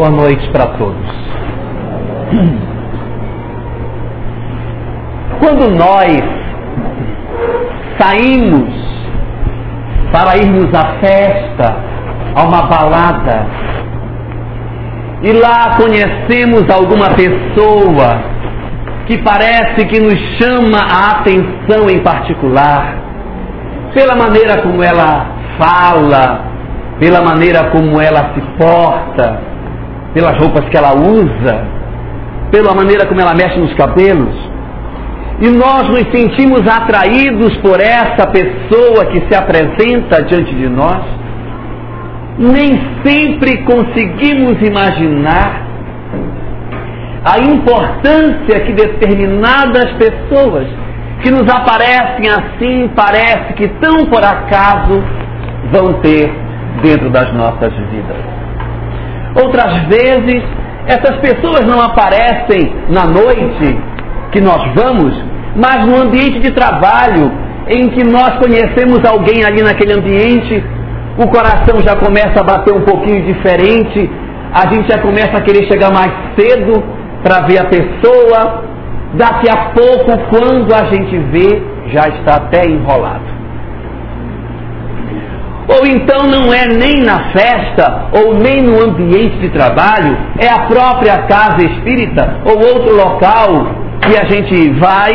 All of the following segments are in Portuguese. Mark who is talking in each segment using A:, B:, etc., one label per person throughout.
A: Boa noite para todos. Quando nós saímos para irmos à festa, a uma balada, e lá conhecemos alguma pessoa que parece que nos chama a atenção em particular, pela maneira como ela fala, pela maneira como ela se porta, pelas roupas que ela usa, pela maneira como ela mexe nos cabelos. E nós nos sentimos atraídos por essa pessoa que se apresenta diante de nós. Nem sempre conseguimos imaginar a importância que determinadas pessoas que nos aparecem assim, parece que tão por acaso vão ter dentro das nossas vidas. Outras vezes, essas pessoas não aparecem na noite que nós vamos, mas no ambiente de trabalho, em que nós conhecemos alguém ali naquele ambiente, o coração já começa a bater um pouquinho diferente, a gente já começa a querer chegar mais cedo para ver a pessoa, daqui a pouco, quando a gente vê, já está até enrolado. Ou então não é nem na festa, ou nem no ambiente de trabalho, é a própria casa espírita, ou outro local que a gente vai,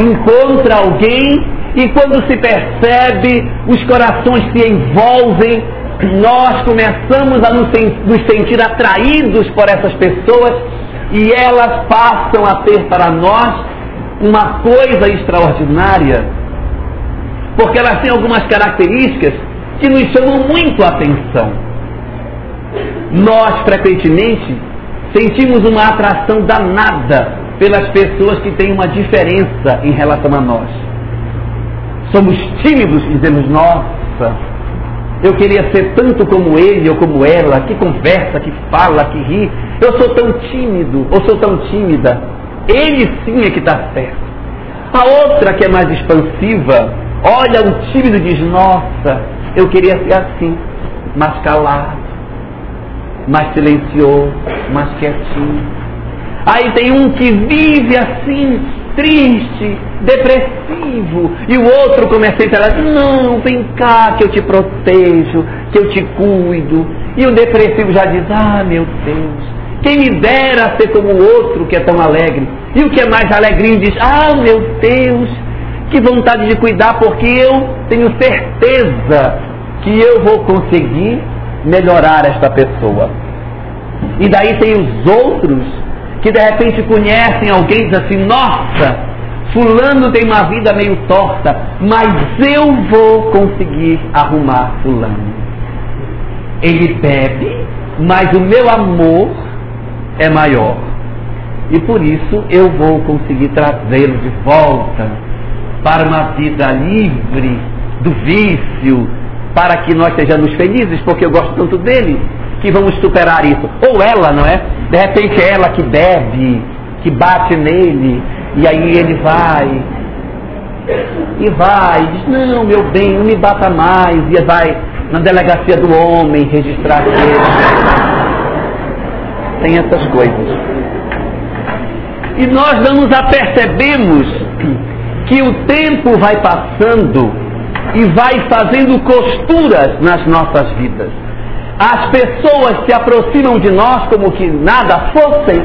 A: encontra alguém e quando se percebe, os corações se envolvem, nós começamos a nos sentir atraídos por essas pessoas e elas passam a ter para nós uma coisa extraordinária, porque elas têm algumas características que nos chamam muito a atenção. Nós, frequentemente, sentimos uma atração danada pelas pessoas que têm uma diferença em relação a nós. Somos tímidos e dizemos, nossa, eu queria ser tanto como ele ou como ela, que conversa, que fala, que ri. Eu sou tão tímido ou sou tão tímida. Ele sim é que está certo. A outra que é mais expansiva, olha o tímido e diz, nossa, eu queria ser assim, mais calado, mais silencioso, mais quietinho. Aí tem um que vive assim, triste, depressivo, e o outro começa a falar, não, vem cá que eu te protejo, que eu te cuido. E o depressivo já diz, ah meu Deus, quem me dera ser como o outro que é tão alegre. E o que é mais alegrinho diz, ah meu Deus, que vontade de cuidar, porque eu tenho certeza que eu vou conseguir melhorar esta pessoa. E daí tem os outros que de repente conhecem alguém e dizem assim, nossa, fulano tem uma vida meio torta, mas eu vou conseguir arrumar fulano. Ele bebe, mas o meu amor é maior. E por isso eu vou conseguir trazê-lo de volta para uma vida livre do vício, para que nós sejamos felizes, porque eu gosto tanto dele, que vamos superar isso. Ou ela, não é? De repente é ela que bebe, que bate nele, e aí ele vai, e vai, e diz, não, meu bem, não me bata mais, e vai na delegacia do homem registrar ele. Tem essas coisas. E nós não nos apercebemos que o tempo vai passando e vai fazendo costuras nas nossas vidas. As pessoas se aproximam de nós como que nada fossem,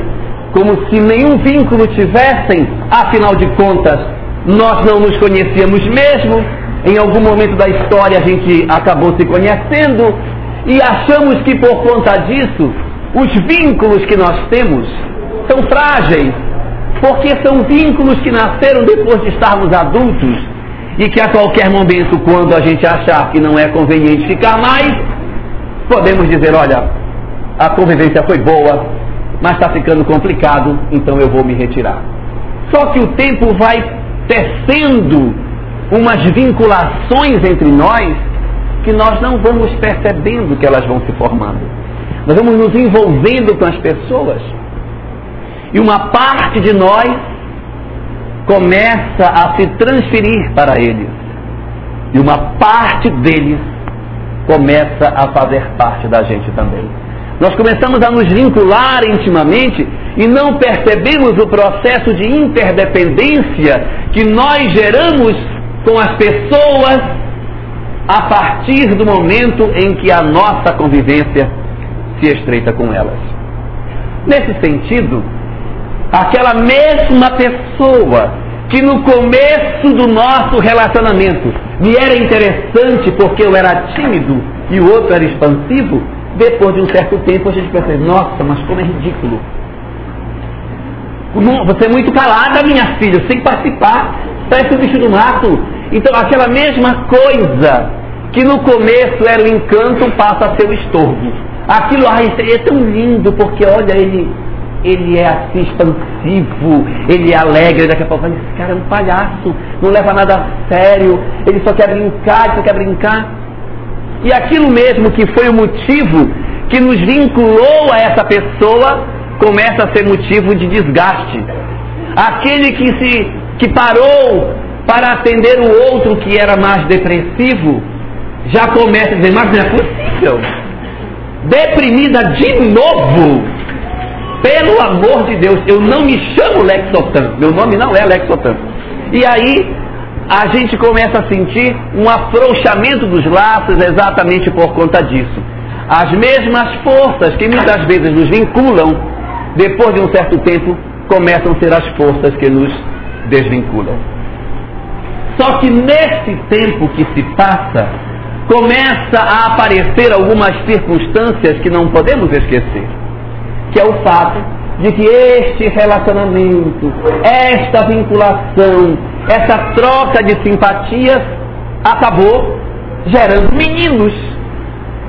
A: como se nenhum vínculo tivessem, afinal de contas, nós não nos conhecíamos mesmo, em algum momento da história a gente acabou se conhecendo e achamos que por conta disso os vínculos que nós temos são frágeis, porque são vínculos que nasceram depois de estarmos adultos e que a qualquer momento, quando a gente achar que não é conveniente ficar mais, podemos dizer: olha, a convivência foi boa, mas está ficando complicado, então eu vou me retirar. Só que o tempo vai tecendo umas vinculações entre nós que nós não vamos percebendo que elas vão se formando. Nós vamos nos envolvendo com as pessoas e uma parte de nós começa a se transferir para eles. E uma parte deles começa a fazer parte da gente também. Nós começamos a nos vincular intimamente e não percebemos o processo de interdependência que nós geramos com as pessoas a partir do momento em que a nossa convivência se estreita com elas. Nesse sentido, aquela mesma pessoa que no começo do nosso relacionamento me era interessante porque eu era tímido e o outro era expansivo, depois de um certo tempo a gente percebe, nossa, mas como é ridículo. Você é muito calada, minha filha, sem participar, parece um bicho do mato. Então aquela mesma coisa que no começo era o encanto passa a ser o estorbo. Aquilo ai, é tão lindo porque olha ele ele é assim expansivo, ele é alegre, daqui a pouco esse cara é um palhaço, não leva nada a sério, ele só quer brincar, só quer brincar. E aquilo mesmo que foi o motivo que nos vinculou a essa pessoa começa a ser motivo de desgaste. Aquele que se que parou para atender o outro que era mais depressivo, já começa a dizer, mas não é possível. Deprimida de novo. Pelo amor de Deus, eu não me chamo Lexotan, meu nome não é Lexotan. E aí a gente começa a sentir um afrouxamento dos laços exatamente por conta disso. As mesmas forças que muitas vezes nos vinculam, depois de um certo tempo, começam a ser as forças que nos desvinculam. Só que nesse tempo que se passa, começa a aparecer algumas circunstâncias que não podemos esquecer que é o fato de que este relacionamento, esta vinculação, essa troca de simpatias acabou gerando meninos.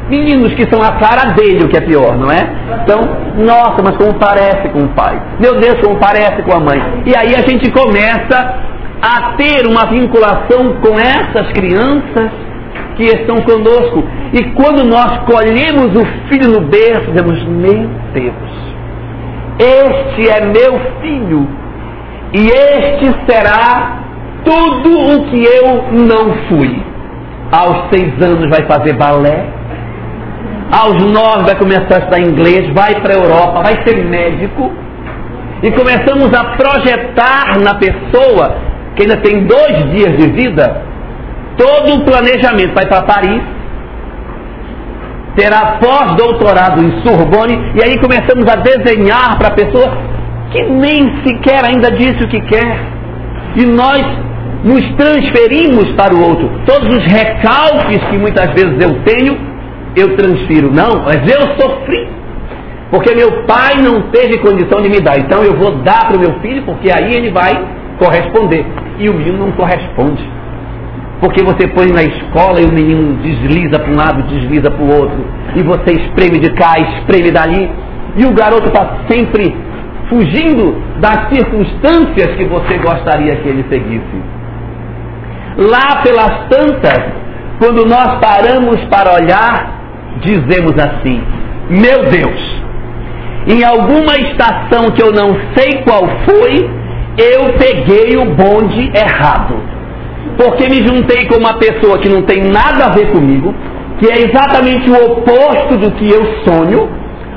A: Meninos que são a cara dele, o que é pior, não é? Então, nossa, mas como parece com o pai. Meu Deus, como parece com a mãe. E aí a gente começa a ter uma vinculação com essas crianças que estão conosco. E quando nós colhemos o filho no berço, dizemos, meu Deus, este é meu filho, e este será tudo o que eu não fui. Aos seis anos vai fazer balé, aos nove vai começar a estudar inglês, vai para a Europa, vai ser médico, e começamos a projetar na pessoa, que ainda tem dois dias de vida, todo o planejamento. Vai para Paris, terá pós-doutorado em Sorbonne, e aí começamos a desenhar para a pessoa que nem sequer ainda disse o que quer. E nós nos transferimos para o outro. Todos os recalques que muitas vezes eu tenho, eu transfiro. Não, mas eu sofri. Porque meu pai não teve condição de me dar. Então eu vou dar para o meu filho, porque aí ele vai corresponder. E o menino não corresponde. Porque você põe na escola e o menino desliza para um lado, desliza para o outro. E você espreme de cá, espreme dali. E o garoto está sempre fugindo das circunstâncias que você gostaria que ele seguisse. Lá pelas tantas, quando nós paramos para olhar, dizemos assim: Meu Deus, em alguma estação que eu não sei qual foi, eu peguei o bonde errado porque me juntei com uma pessoa que não tem nada a ver comigo, que é exatamente o oposto do que eu sonho.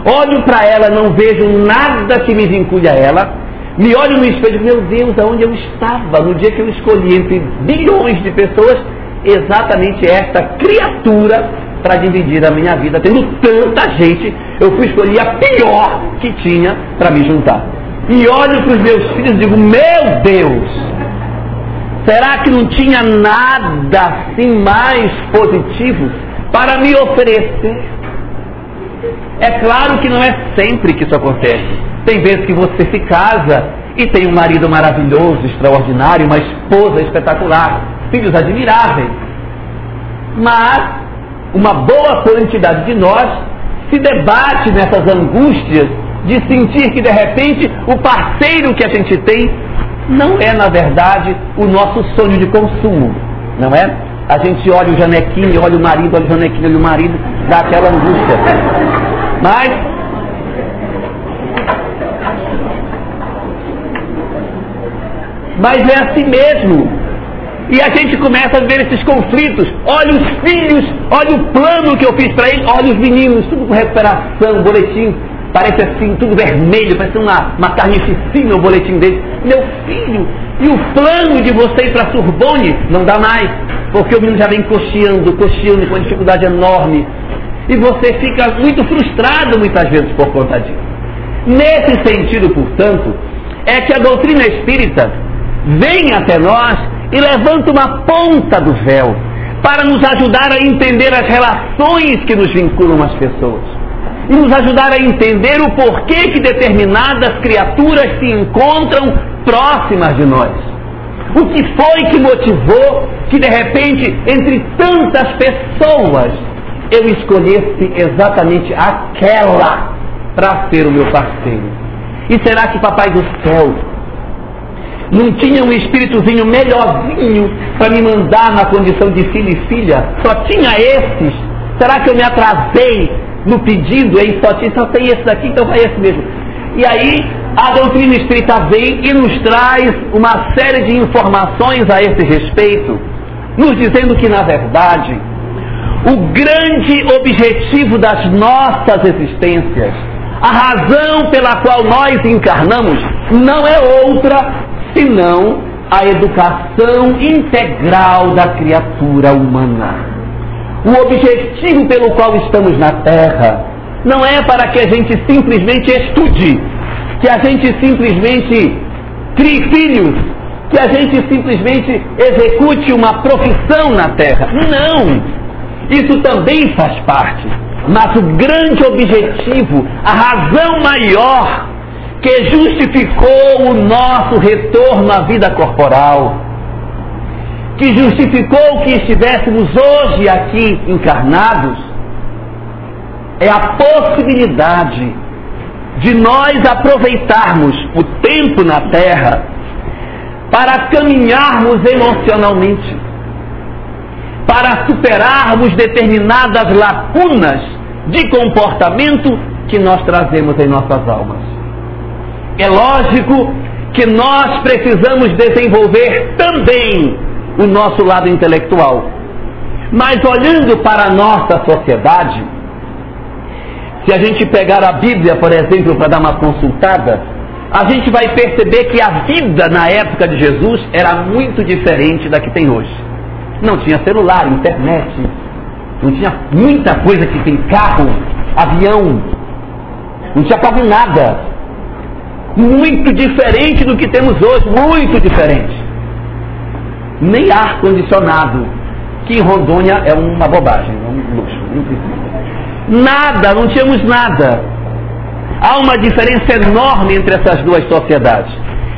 A: Olho para ela, não vejo nada que me vincule a ela. Me olho no espelho, meu Deus, aonde eu estava no dia que eu escolhi entre bilhões de pessoas exatamente esta criatura para dividir a minha vida, tendo tanta gente, eu fui escolher a pior que tinha para me juntar. E olho para os meus filhos e digo, meu Deus, Será que não tinha nada assim mais positivo para me oferecer? É claro que não é sempre que isso acontece. Tem vezes que você se casa e tem um marido maravilhoso, extraordinário, uma esposa espetacular, filhos admiráveis. Mas uma boa quantidade de nós se debate nessas angústias de sentir que de repente o parceiro que a gente tem não é, na verdade, o nosso sonho de consumo, não é? A gente olha o janequinho, olha o marido, olha o janequinho, olha o marido, dá aquela angústia. Mas, mas é assim mesmo. E a gente começa a ver esses conflitos. Olha os filhos, olha o plano que eu fiz para eles, olha os meninos, tudo com recuperação, boletim. Parece assim, tudo vermelho, parece uma, uma carnificina o boletim deles. Meu filho, e o plano de você ir para Sorbonne não dá mais, porque o menino já vem cocheando, cocheando com uma dificuldade enorme. E você fica muito frustrado muitas vezes por conta disso. Nesse sentido, portanto, é que a doutrina espírita vem até nós e levanta uma ponta do véu para nos ajudar a entender as relações que nos vinculam às pessoas e nos ajudar a entender o porquê que determinadas criaturas se encontram próximas de nós. O que foi que motivou que de repente, entre tantas pessoas, eu escolhesse exatamente aquela para ser o meu parceiro? E será que Papai do Céu não tinha um espíritozinho melhorzinho para me mandar na condição de filho e filha? Só tinha esses? Será que eu me atrasei no pedido? Ei, só, só tem esse daqui, então vai esse mesmo. E aí a doutrina espírita vem e nos traz uma série de informações a esse respeito, nos dizendo que, na verdade, o grande objetivo das nossas existências, a razão pela qual nós encarnamos, não é outra senão a educação integral da criatura humana. O objetivo pelo qual estamos na Terra não é para que a gente simplesmente estude, que a gente simplesmente crie filhos, que a gente simplesmente execute uma profissão na Terra. Não! Isso também faz parte. Mas o grande objetivo, a razão maior que justificou o nosso retorno à vida corporal, que justificou que estivéssemos hoje aqui encarnados, é a possibilidade de nós aproveitarmos o tempo na Terra para caminharmos emocionalmente para superarmos determinadas lacunas de comportamento que nós trazemos em nossas almas. É lógico que nós precisamos desenvolver também o nosso lado intelectual. Mas olhando para a nossa sociedade, se a gente pegar a Bíblia, por exemplo, para dar uma consultada, a gente vai perceber que a vida na época de Jesus era muito diferente da que tem hoje. Não tinha celular, internet, não tinha muita coisa que tem carro, avião, não tinha quase nada. Muito diferente do que temos hoje, muito diferente. Nem ar condicionado, que em Rondônia é uma bobagem, é um luxo. Nada, não tínhamos nada. Há uma diferença enorme entre essas duas sociedades.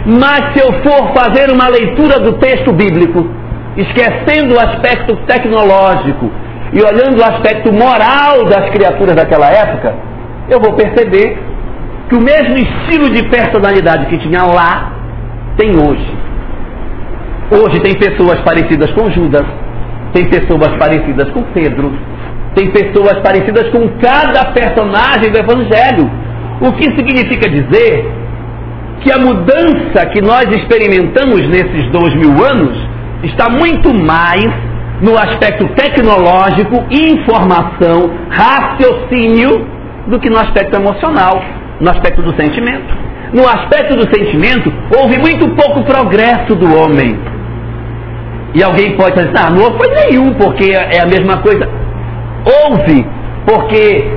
A: Mas se eu for fazer uma leitura do texto bíblico, esquecendo o aspecto tecnológico e olhando o aspecto moral das criaturas daquela época, eu vou perceber que o mesmo estilo de personalidade que tinha lá tem hoje. Hoje tem pessoas parecidas com Judas, tem pessoas parecidas com Pedro, tem pessoas parecidas com cada personagem do Evangelho. O que significa dizer que a mudança que nós experimentamos nesses dois mil anos está muito mais no aspecto tecnológico, informação, raciocínio, do que no aspecto emocional, no aspecto do sentimento. No aspecto do sentimento, houve muito pouco progresso do homem. E alguém pode dizer, ah, não houve nenhum, porque é a mesma coisa. Houve, porque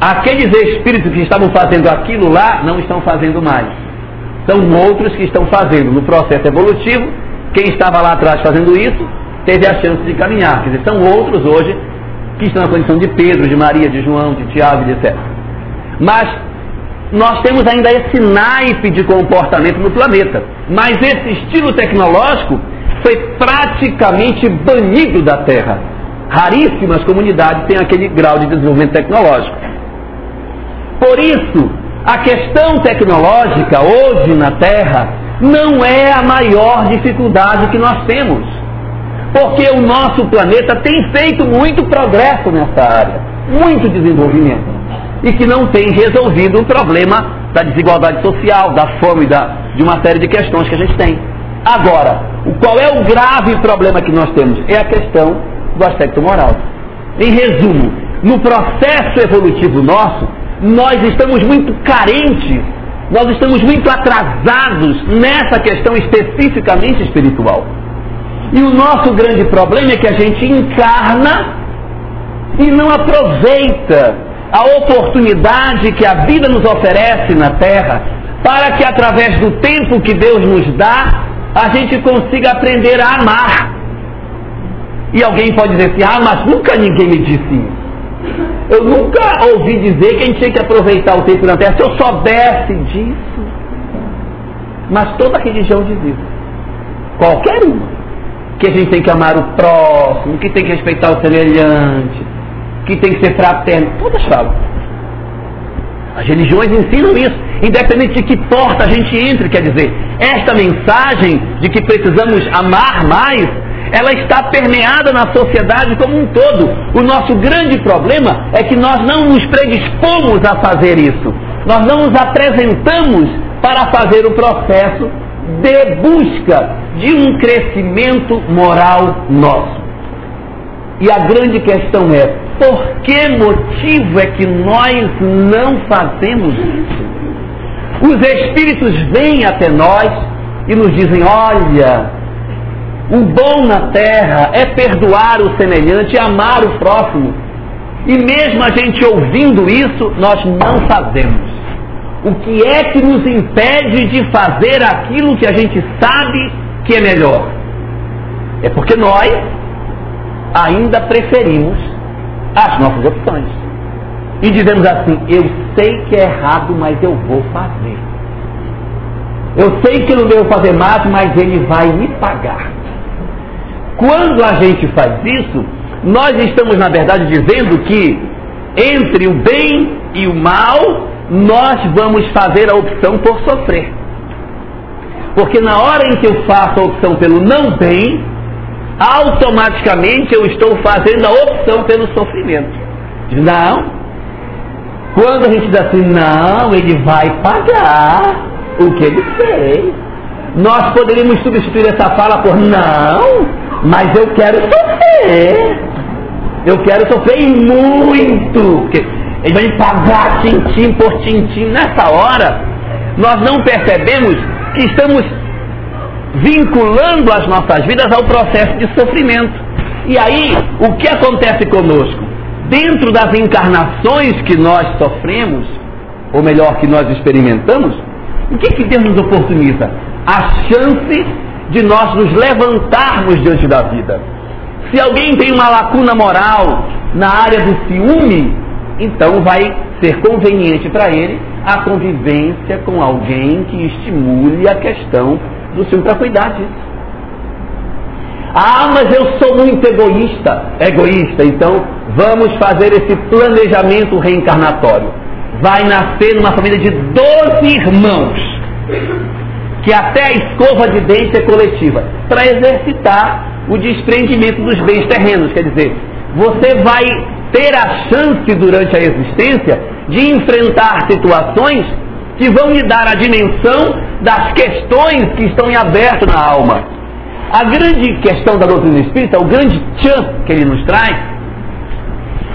A: aqueles espíritos que estavam fazendo aquilo lá não estão fazendo mais. São outros que estão fazendo no processo evolutivo quem estava lá atrás fazendo isso teve a chance de caminhar. Quer dizer, são outros hoje que estão na condição de Pedro, de Maria, de João, de Tiago etc. Mas nós temos ainda esse naipe de comportamento no planeta. Mas esse estilo tecnológico foi praticamente banido da Terra. Raríssimas comunidades têm aquele grau de desenvolvimento tecnológico. Por isso, a questão tecnológica hoje na Terra não é a maior dificuldade que nós temos. Porque o nosso planeta tem feito muito progresso nessa área, muito desenvolvimento, e que não tem resolvido o problema da desigualdade social, da fome, da, de uma série de questões que a gente tem. Agora, qual é o grave problema que nós temos? É a questão do aspecto moral. Em resumo, no processo evolutivo nosso, nós estamos muito carentes, nós estamos muito atrasados nessa questão especificamente espiritual. E o nosso grande problema é que a gente encarna e não aproveita a oportunidade que a vida nos oferece na terra para que através do tempo que Deus nos dá, a gente consiga aprender a amar. E alguém pode dizer assim, ah, mas nunca ninguém me disse isso. Eu nunca ouvi dizer que a gente tinha que aproveitar o tempo na terra. Se eu soubesse disso. Mas toda religião diz isso. Qualquer uma. Que a gente tem que amar o próximo, que tem que respeitar o semelhante, que tem que ser fraterno. Todas falam. As religiões ensinam isso, independente de que porta a gente entre, quer dizer, esta mensagem de que precisamos amar mais, ela está permeada na sociedade como um todo. O nosso grande problema é que nós não nos predispomos a fazer isso. Nós não nos apresentamos para fazer o processo de busca de um crescimento moral nosso. E a grande questão é, por que motivo é que nós não fazemos isso? Os Espíritos vêm até nós e nos dizem: olha, o bom na terra é perdoar o semelhante e amar o próximo. E mesmo a gente ouvindo isso, nós não fazemos. O que é que nos impede de fazer aquilo que a gente sabe que é melhor? É porque nós ainda preferimos as nossas opções. E dizemos assim: eu sei que é errado, mas eu vou fazer. Eu sei que não devo fazer mais, mas ele vai me pagar. Quando a gente faz isso, nós estamos, na verdade, dizendo que entre o bem e o mal, nós vamos fazer a opção por sofrer. Porque na hora em que eu faço a opção pelo não bem, automaticamente eu estou fazendo a opção pelo sofrimento. Não. Quando a gente diz assim, não, ele vai pagar o que ele fez. Nós poderíamos substituir essa fala por não, mas eu quero sofrer. Eu quero sofrer muito. Porque ele vai pagar tintim por tintim. Nessa hora, nós não percebemos que estamos vinculando as nossas vidas ao processo de sofrimento. E aí, o que acontece conosco? Dentro das encarnações que nós sofremos, ou melhor, que nós experimentamos, o que, que Deus nos oportuniza? A chance de nós nos levantarmos diante da vida. Se alguém tem uma lacuna moral na área do ciúme, então vai ser conveniente para ele a convivência com alguém que estimule a questão do ciúme para cuidar disso. Ah, mas eu sou muito egoísta. Egoísta, então vamos fazer esse planejamento reencarnatório. Vai nascer numa família de 12 irmãos, que até a escova de dente é coletiva, para exercitar o desprendimento dos bens terrenos. Quer dizer, você vai ter a chance durante a existência de enfrentar situações que vão lhe dar a dimensão das questões que estão em aberto na alma. A grande questão da doutrina espírita, o grande tchan que ele nos traz,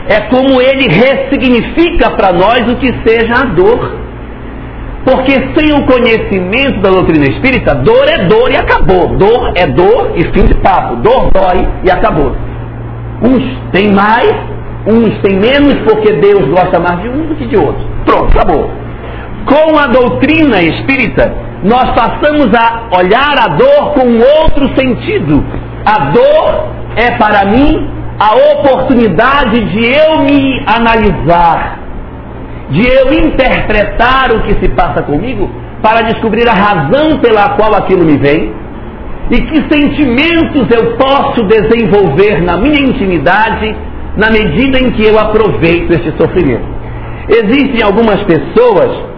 A: é como ele ressignifica para nós o que seja a dor. Porque sem o conhecimento da doutrina espírita, dor é dor e acabou. Dor é dor e fim de papo. Dor dói e acabou. Uns têm mais, uns têm menos, porque Deus gosta mais de um do que de outros. Pronto, acabou. Com a doutrina espírita, nós passamos a olhar a dor com outro sentido. A dor é para mim a oportunidade de eu me analisar, de eu interpretar o que se passa comigo para descobrir a razão pela qual aquilo me vem e que sentimentos eu posso desenvolver na minha intimidade na medida em que eu aproveito este sofrimento. Existem algumas pessoas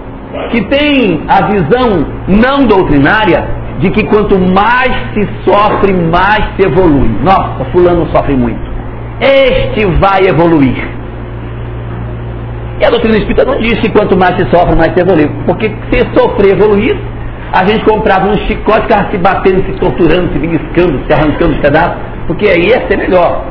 A: que têm a visão não doutrinária de que quanto mais se sofre, mais se evolui. Nossa, fulano sofre muito. Este vai evoluir. E a doutrina espírita não diz que quanto mais se sofre, mais se evolui. Porque se sofrer evoluir, a gente comprava um chicote, ficava se batendo, se torturando, se beliscando, se arrancando os pedaços, porque aí ia ser melhor.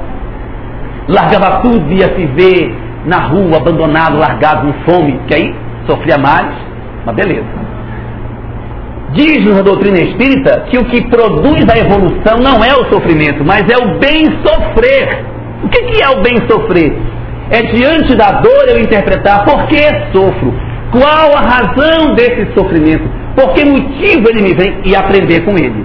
A: Largava tudo, ia se ver na rua, abandonado, largado, com fome, que aí sofria males, mas beleza. Diz-nos a doutrina espírita que o que produz a evolução não é o sofrimento, mas é o bem sofrer. O que, que é o bem sofrer? É diante da dor eu interpretar por que sofro, qual a razão desse sofrimento, por que motivo ele me vem e aprender com ele.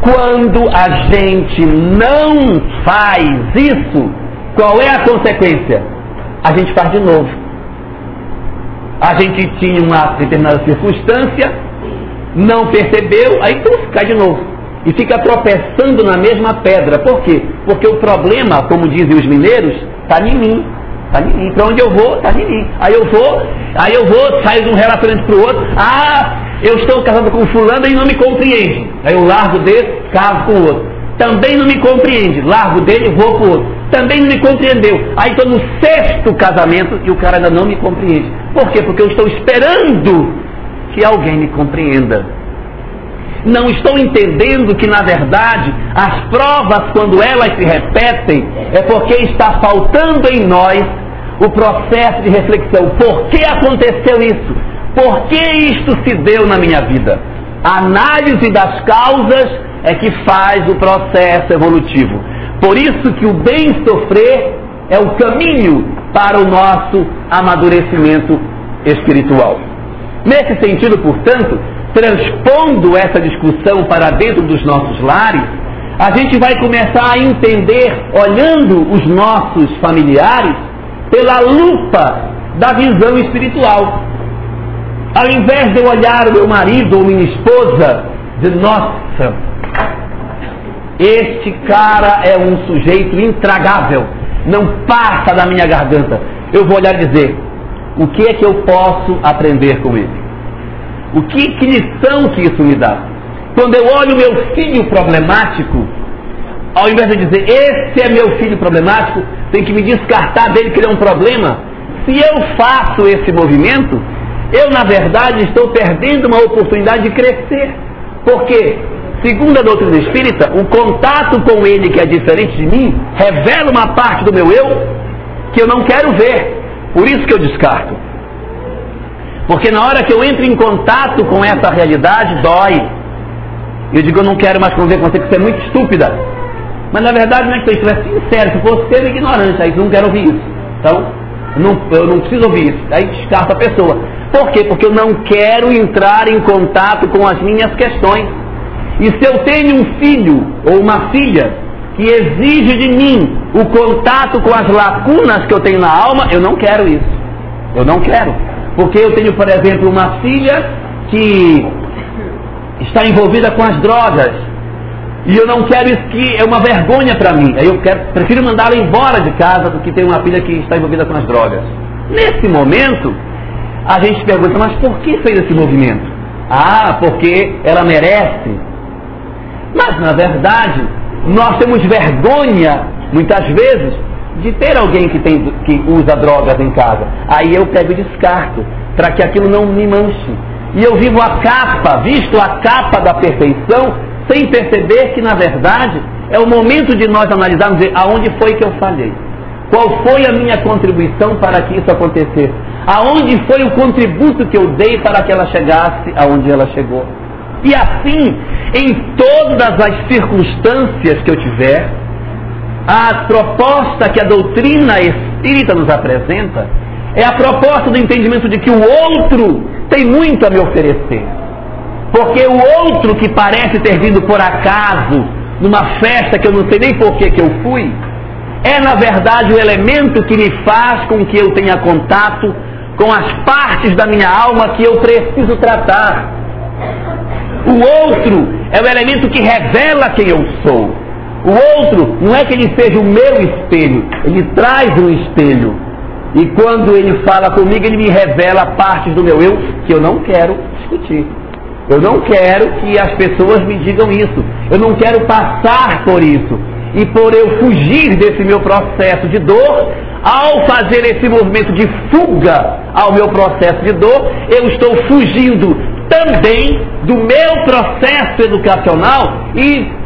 A: Quando a gente não faz isso, qual é a consequência? A gente faz de novo. A gente tinha uma determinada circunstância, não percebeu, aí tu cai de novo. E fica tropeçando na mesma pedra. Por quê? Porque o problema, como dizem os mineiros, está em mim. Está em mim. Para onde eu vou, está em mim. Aí eu vou, aí eu vou, saio de um relacionamento para o outro. Ah, eu estou casado com fulano e não me compreende. Aí eu largo dele, caso com o outro. Também não me compreende. Largo dele, vou para o outro. Também não me compreendeu. Aí estou no sexto casamento e o cara ainda não me compreende. Por quê? Porque eu estou esperando que alguém me compreenda. Não estou entendendo que, na verdade, as provas, quando elas se repetem, é porque está faltando em nós o processo de reflexão. Por que aconteceu isso? Por que isto se deu na minha vida? A análise das causas é que faz o processo evolutivo. Por isso que o bem sofrer é o caminho para o nosso amadurecimento espiritual. Nesse sentido, portanto, transpondo essa discussão para dentro dos nossos lares, a gente vai começar a entender, olhando os nossos familiares, pela lupa da visão espiritual. Ao invés de eu olhar o meu marido ou minha esposa, de nossa, este cara é um sujeito intragável, não passa da minha garganta. Eu vou olhar e dizer, o que é que eu posso aprender com ele? O que, que lição que isso me dá? Quando eu olho meu filho problemático, ao invés de dizer, esse é meu filho problemático, tem que me descartar dele que ele é um problema. Se eu faço esse movimento, eu na verdade estou perdendo uma oportunidade de crescer. Porque, segundo a doutrina espírita, o contato com ele que é diferente de mim revela uma parte do meu eu que eu não quero ver. Por isso que eu descarto. Porque na hora que eu entro em contato com essa realidade, dói. Eu digo, eu não quero mais conviver com você, você é muito estúpida. Mas na verdade não é que eu estiver sincero, se fosse ser ignorante, aí eu não quero ouvir isso. Então, eu não, eu não preciso ouvir isso. Aí descarta a pessoa. Por quê? Porque eu não quero entrar em contato com as minhas questões. E se eu tenho um filho ou uma filha que exige de mim o contato com as lacunas que eu tenho na alma, eu não quero isso. Eu não quero. Porque eu tenho, por exemplo, uma filha que está envolvida com as drogas. E eu não quero isso que é uma vergonha para mim. Aí eu quero, prefiro mandá-la embora de casa do que ter uma filha que está envolvida com as drogas. Nesse momento, a gente pergunta, mas por que fez esse movimento? Ah, porque ela merece. Mas na verdade, nós temos vergonha, muitas vezes, de ter alguém que, tem, que usa drogas em casa. Aí eu pego e descarto, para que aquilo não me manche. E eu vivo a capa, visto a capa da perfeição, sem perceber que, na verdade, é o momento de nós analisarmos aonde foi que eu falhei. Qual foi a minha contribuição para que isso acontecesse? Aonde foi o contributo que eu dei para que ela chegasse aonde ela chegou? E assim, em todas as circunstâncias que eu tiver, a proposta que a doutrina espírita nos apresenta é a proposta do entendimento de que o outro tem muito a me oferecer. Porque o outro que parece ter vindo por acaso, numa festa que eu não sei nem por que, eu fui, é na verdade o elemento que me faz com que eu tenha contato com as partes da minha alma que eu preciso tratar. O outro é o elemento que revela quem eu sou. O outro não é que ele seja o meu espelho, ele traz um espelho. E quando ele fala comigo, ele me revela partes do meu eu que eu não quero discutir. Eu não quero que as pessoas me digam isso. Eu não quero passar por isso. E por eu fugir desse meu processo de dor, ao fazer esse movimento de fuga ao meu processo de dor, eu estou fugindo também do meu processo educacional e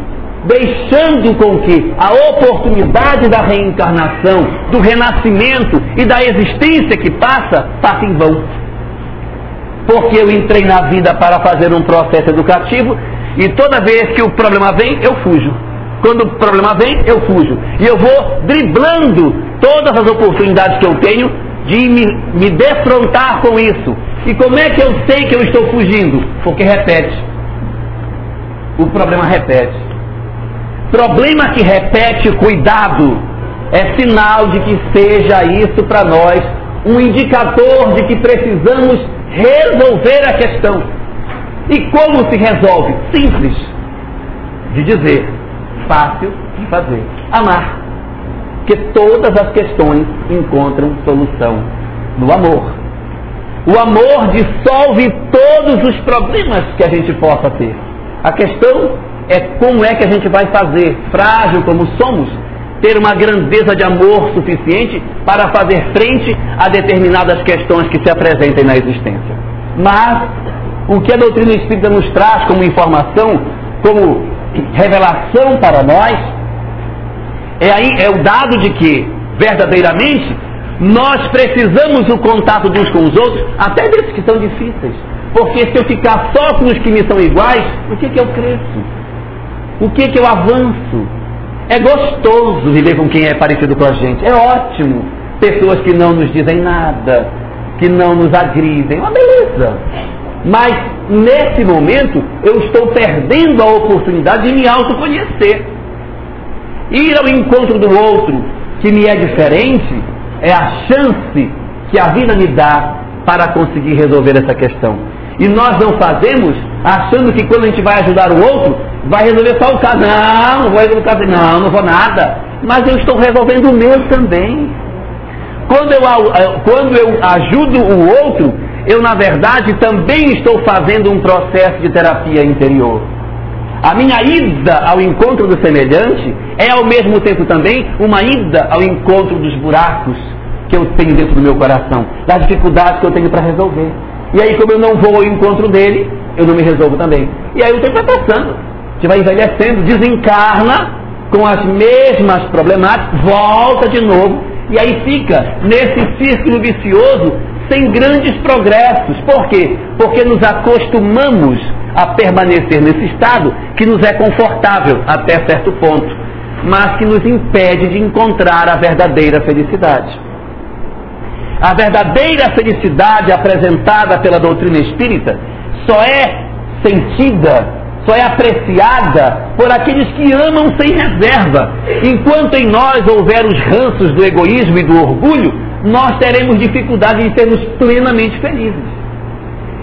A: deixando com que a oportunidade da reencarnação, do renascimento e da existência que passa, passe em vão. Porque eu entrei na vida para fazer um processo educativo e toda vez que o problema vem, eu fujo. Quando o problema vem, eu fujo. E eu vou driblando todas as oportunidades que eu tenho de me, me defrontar com isso. E como é que eu sei que eu estou fugindo? Porque repete. O problema repete. Problema que repete, cuidado, é sinal de que seja isso para nós um indicador de que precisamos resolver a questão. E como se resolve? Simples de dizer, fácil de fazer. Amar. Que todas as questões encontram solução no amor. O amor dissolve todos os problemas que a gente possa ter. A questão é como é que a gente vai fazer, frágil como somos, ter uma grandeza de amor suficiente para fazer frente a determinadas questões que se apresentem na existência. Mas o que a doutrina espírita nos traz como informação, como revelação para nós, é, aí, é o dado de que, verdadeiramente, nós precisamos o contato uns com os outros, até desses que são difíceis. Porque se eu ficar só com os que me são iguais, o que, que eu cresço? O que, que eu avanço? É gostoso viver com quem é parecido com a gente. É ótimo. Pessoas que não nos dizem nada, que não nos agridem. Uma beleza. Mas nesse momento eu estou perdendo a oportunidade de me autoconhecer. Ir ao encontro do outro que me é diferente é a chance que a vida me dá para conseguir resolver essa questão. E nós não fazemos achando que quando a gente vai ajudar o outro, vai resolver só o caso. Não, não vou resolver o caso. Não, não vou nada. Mas eu estou resolvendo o meu também. Quando eu, eh, quando eu ajudo o outro, eu na verdade também estou fazendo um processo de terapia interior. A minha ida ao encontro do semelhante é ao mesmo tempo também uma ida ao encontro dos buracos que eu tenho dentro do meu coração, das dificuldades que eu tenho para resolver. E aí, como eu não vou ao encontro dele, eu não me resolvo também. E aí o tempo vai passando. Você vai envelhecendo, desencarna com as mesmas problemáticas, volta de novo, e aí fica nesse círculo vicioso sem grandes progressos. Por quê? Porque nos acostumamos a permanecer nesse estado que nos é confortável até certo ponto, mas que nos impede de encontrar a verdadeira felicidade. A verdadeira felicidade apresentada pela doutrina espírita só é sentida, só é apreciada por aqueles que amam sem reserva. Enquanto em nós houver os ranços do egoísmo e do orgulho, nós teremos dificuldade em sermos plenamente felizes.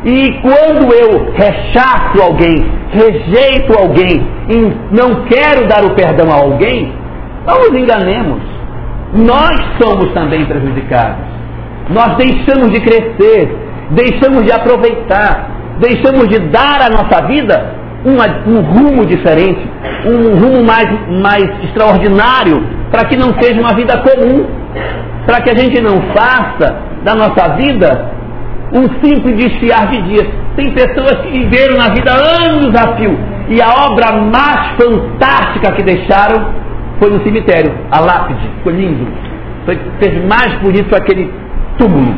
A: E quando eu rechaço alguém, rejeito alguém e não quero dar o perdão a alguém, não nos enganemos. Nós somos também prejudicados. Nós deixamos de crescer, deixamos de aproveitar, deixamos de dar à nossa vida um, um rumo diferente, um rumo mais, mais extraordinário, para que não seja uma vida comum, para que a gente não faça da nossa vida um simples desfiar de dias. Tem pessoas que viveram na vida anos a fio e a obra mais fantástica que deixaram foi no cemitério, a lápide, ficou lindo. Foi, fez mais bonito aquele túmulo.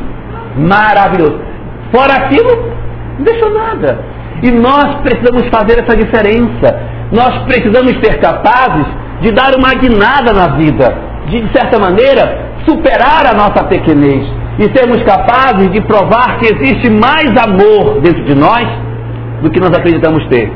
A: Maravilhoso. Fora aquilo, não deixou nada. E nós precisamos fazer essa diferença. Nós precisamos ser capazes de dar uma guinada na vida, de, de certa maneira, superar a nossa pequenez e sermos capazes de provar que existe mais amor dentro de nós do que nós acreditamos ter.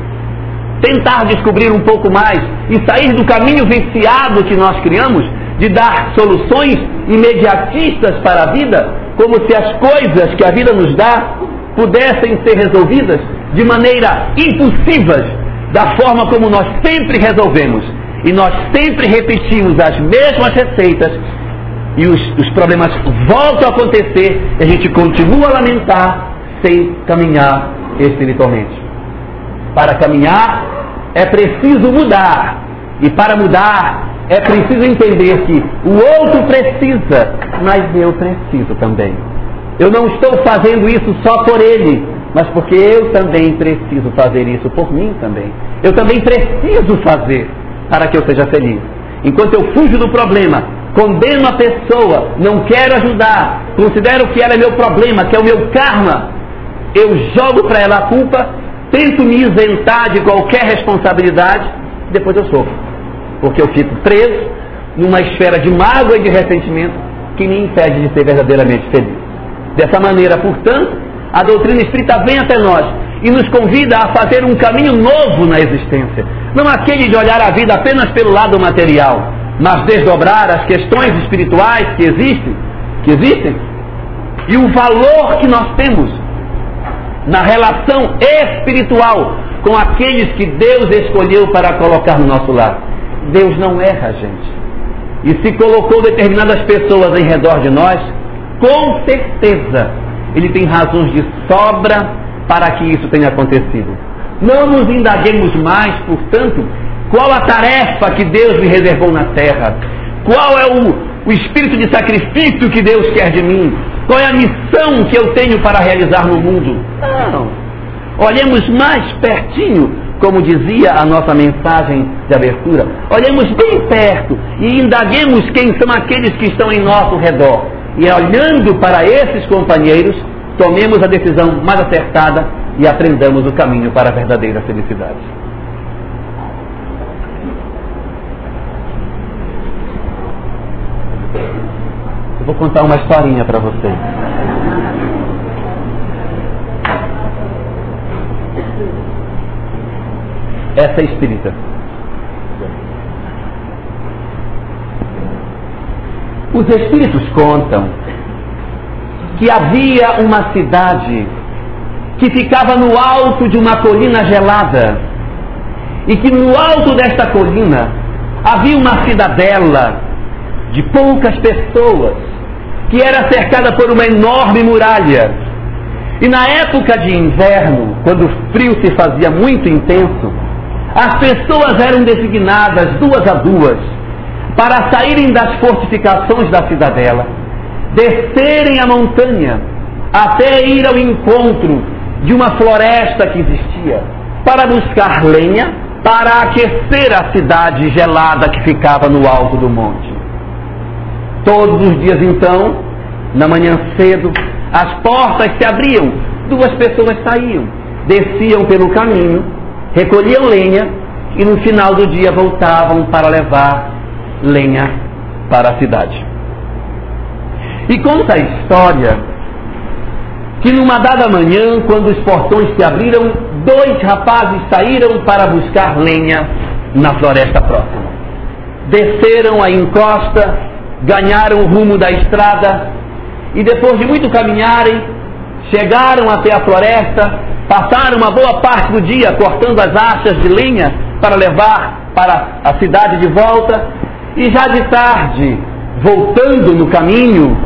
A: Tentar descobrir um pouco mais e sair do caminho viciado que nós criamos de dar soluções imediatistas para a vida, como se as coisas que a vida nos dá pudessem ser resolvidas de maneira impulsivas, da forma como nós sempre resolvemos. E nós sempre repetimos as mesmas receitas e os, os problemas voltam a acontecer e a gente continua a lamentar sem caminhar espiritualmente. Para caminhar é preciso mudar. E para mudar é preciso entender que o outro precisa, mas eu preciso também. Eu não estou fazendo isso só por ele, mas porque eu também preciso fazer isso por mim também. Eu também preciso fazer para que eu seja feliz. Enquanto eu fujo do problema, condeno a pessoa, não quero ajudar, considero que ela é meu problema, que é o meu karma, eu jogo para ela a culpa, tento me isentar de qualquer responsabilidade, depois eu sofro. Porque eu fico preso numa esfera de mágoa e de ressentimento que me impede de ser verdadeiramente feliz. Dessa maneira, portanto, a doutrina espírita vem até nós e nos convida a fazer um caminho novo na existência. Não aquele de olhar a vida apenas pelo lado material, mas desdobrar as questões espirituais que existem, que existem, e o valor que nós temos na relação espiritual com aqueles que Deus escolheu para colocar no nosso lar. Deus não erra, gente. E se colocou determinadas pessoas em redor de nós, com certeza ele tem razões de sobra para que isso tenha acontecido. Não nos indaguemos mais, portanto, qual a tarefa que Deus me reservou na terra, qual é o, o espírito de sacrifício que Deus quer de mim, qual é a missão que eu tenho para realizar no mundo. Não. Olhemos mais pertinho, como dizia a nossa mensagem de abertura. Olhemos bem perto e indaguemos quem são aqueles que estão em nosso redor. E olhando para esses companheiros, tomemos a decisão mais acertada e aprendamos o caminho para a verdadeira felicidade. Contar uma historinha para vocês. Essa é espírita. Os espíritos contam que havia uma cidade que ficava no alto de uma colina gelada e que no alto desta colina havia uma cidadela de poucas pessoas que era cercada por uma enorme muralha. E na época de inverno, quando o frio se fazia muito intenso, as pessoas eram designadas duas a duas para saírem das fortificações da cidadela descerem a montanha até ir ao encontro de uma floresta que existia para buscar lenha para aquecer a cidade gelada que ficava no alto do monte. Todos os dias então, na manhã cedo, as portas se abriam, duas pessoas saíam, desciam pelo caminho, recolhiam lenha e no final do dia voltavam para levar lenha para a cidade. E conta a história que numa dada manhã, quando os portões se abriram, dois rapazes saíram para buscar lenha na floresta próxima. Desceram a encosta, ganharam o rumo da estrada e depois de muito caminharem, chegaram até a floresta, passaram uma boa parte do dia cortando as achas de lenha para levar para a cidade de volta e já de tarde, voltando no caminho,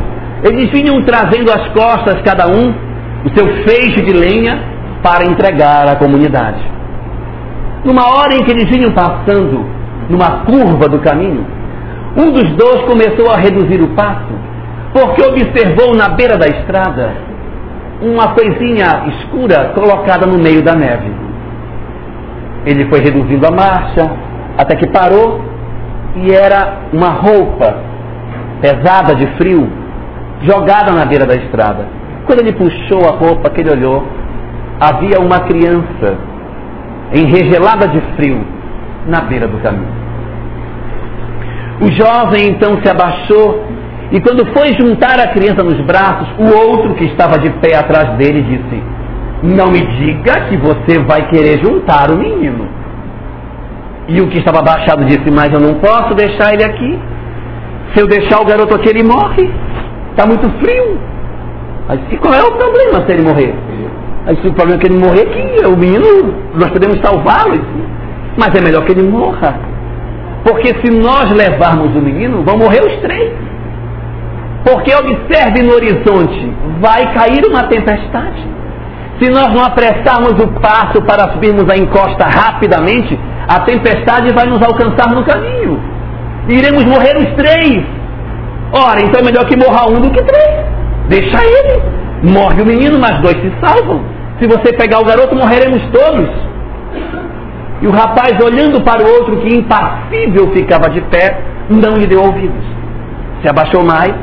A: eles vinham trazendo às costas cada um o seu feixe de lenha para entregar à comunidade. Numa hora em que eles vinham passando numa curva do caminho, um dos dois começou a reduzir o passo, porque observou na beira da estrada uma coisinha escura colocada no meio da neve. Ele foi reduzindo a marcha até que parou e era uma roupa pesada de frio jogada na beira da estrada. Quando ele puxou a roupa que ele olhou, havia uma criança enregelada de frio na beira do caminho. O jovem então se abaixou e quando foi juntar a criança nos braços, o outro que estava de pé atrás dele disse: Não me diga que você vai querer juntar o menino. E o que estava abaixado disse: Mas eu não posso deixar ele aqui. Se eu deixar o garoto aqui, ele morre. Está muito frio. Disse, qual é o problema se ele morrer? Aí o problema é que ele morrer, que o menino, nós podemos salvá-lo. Mas é melhor que ele morra. Porque se nós levarmos o menino, vão morrer os três. Porque observe no horizonte, vai cair uma tempestade. Se nós não apressarmos o passo para subirmos a encosta rapidamente, a tempestade vai nos alcançar no caminho. Iremos morrer os três. Ora, então é melhor que morra um do que três. Deixa ele. Morre o menino, mas dois se salvam. Se você pegar o garoto, morreremos todos. E o rapaz, olhando para o outro que impassível ficava de pé, não lhe deu ouvidos. Se abaixou mais,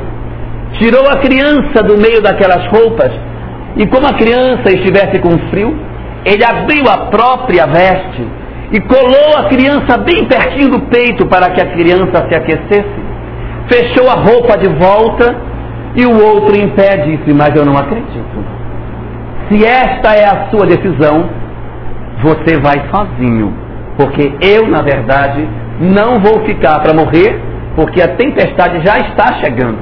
A: tirou a criança do meio daquelas roupas, e como a criança estivesse com frio, ele abriu a própria veste e colou a criança bem pertinho do peito para que a criança se aquecesse. Fechou a roupa de volta e o outro em pé disse: Mas eu não acredito. Se esta é a sua decisão, você vai sozinho. Porque eu, na verdade, não vou ficar para morrer, porque a tempestade já está chegando.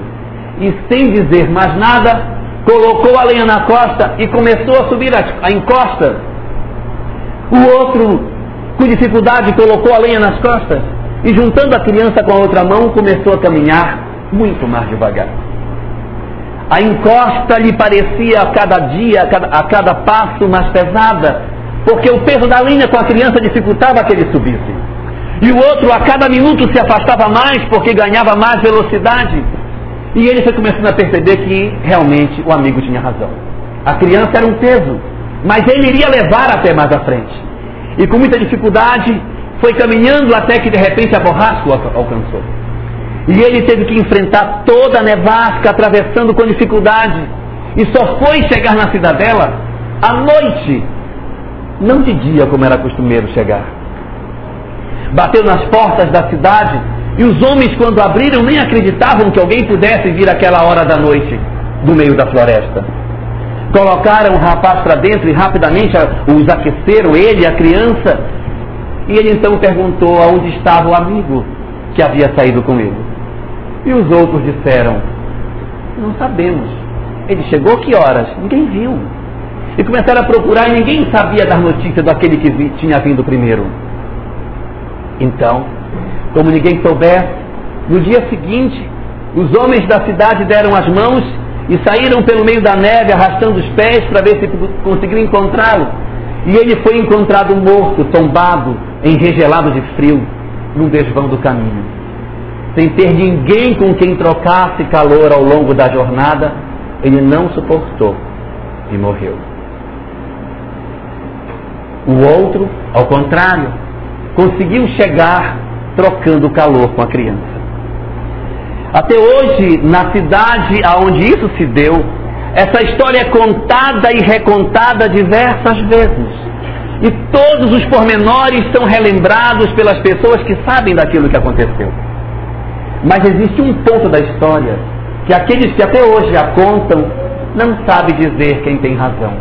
A: E sem dizer mais nada, colocou a lenha na costa e começou a subir a, a encosta. O outro, com dificuldade, colocou a lenha nas costas e, juntando a criança com a outra mão, começou a caminhar muito mais devagar. A encosta lhe parecia a cada dia, a cada, a cada passo mais pesada, porque o peso da linha com a criança dificultava que ele subisse. E o outro a cada minuto se afastava mais porque ganhava mais velocidade. E ele foi começando a perceber que realmente o amigo tinha razão. A criança era um peso, mas ele iria levar até mais à frente. E com muita dificuldade foi caminhando até que de repente a borrasca o alcançou. E ele teve que enfrentar toda a nevasca, atravessando com dificuldade. E só foi chegar na cidadela à noite, não de dia como era costumeiro chegar. Bateu nas portas da cidade e os homens, quando abriram, nem acreditavam que alguém pudesse vir aquela hora da noite do meio da floresta. Colocaram o rapaz para dentro e rapidamente os aqueceram, ele a criança. E ele então perguntou aonde estava o amigo que havia saído com ele. E os outros disseram: Não sabemos. Ele chegou que horas? Ninguém viu. E começaram a procurar e ninguém sabia dar notícia daquele que vi, tinha vindo primeiro. Então, como ninguém soubesse, no dia seguinte, os homens da cidade deram as mãos e saíram pelo meio da neve arrastando os pés para ver se conseguiram encontrá-lo. E ele foi encontrado morto, tombado, enregelado de frio, num desvão do caminho sem ter ninguém com quem trocasse calor ao longo da jornada, ele não suportou e morreu. O outro, ao contrário, conseguiu chegar trocando calor com a criança. Até hoje, na cidade aonde isso se deu, essa história é contada e recontada diversas vezes. E todos os pormenores são relembrados pelas pessoas que sabem daquilo que aconteceu. Mas existe um ponto da história que aqueles que até hoje a contam não sabem dizer quem tem razão.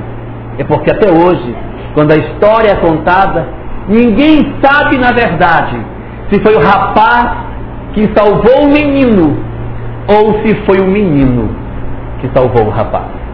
A: É porque até hoje, quando a história é contada, ninguém sabe na verdade se foi o rapaz que salvou o menino ou se foi o menino que salvou o rapaz.